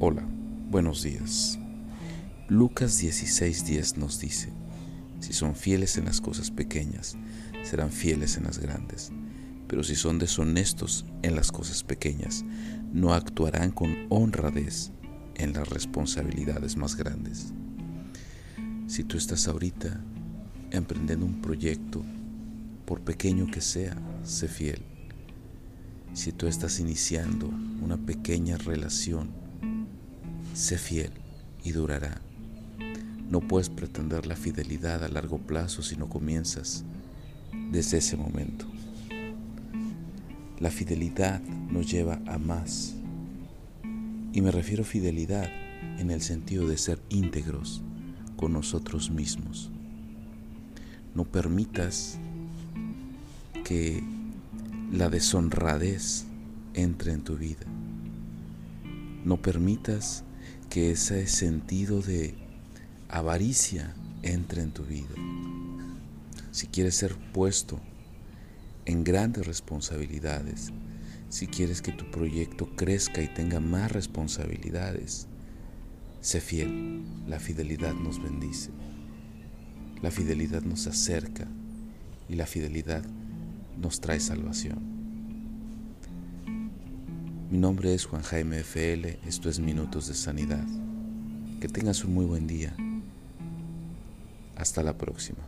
Hola, buenos días. Lucas 16:10 nos dice, si son fieles en las cosas pequeñas, serán fieles en las grandes, pero si son deshonestos en las cosas pequeñas, no actuarán con honradez en las responsabilidades más grandes. Si tú estás ahorita emprendiendo un proyecto, por pequeño que sea, sé fiel. Si tú estás iniciando una pequeña relación, Sé fiel y durará. No puedes pretender la fidelidad a largo plazo si no comienzas desde ese momento. La fidelidad nos lleva a más. Y me refiero a fidelidad en el sentido de ser íntegros con nosotros mismos. No permitas que la deshonradez entre en tu vida. No permitas que ese sentido de avaricia entre en tu vida. Si quieres ser puesto en grandes responsabilidades, si quieres que tu proyecto crezca y tenga más responsabilidades, sé fiel. La fidelidad nos bendice. La fidelidad nos acerca y la fidelidad nos trae salvación. Mi nombre es Juan Jaime FL, esto es Minutos de Sanidad. Que tengas un muy buen día. Hasta la próxima.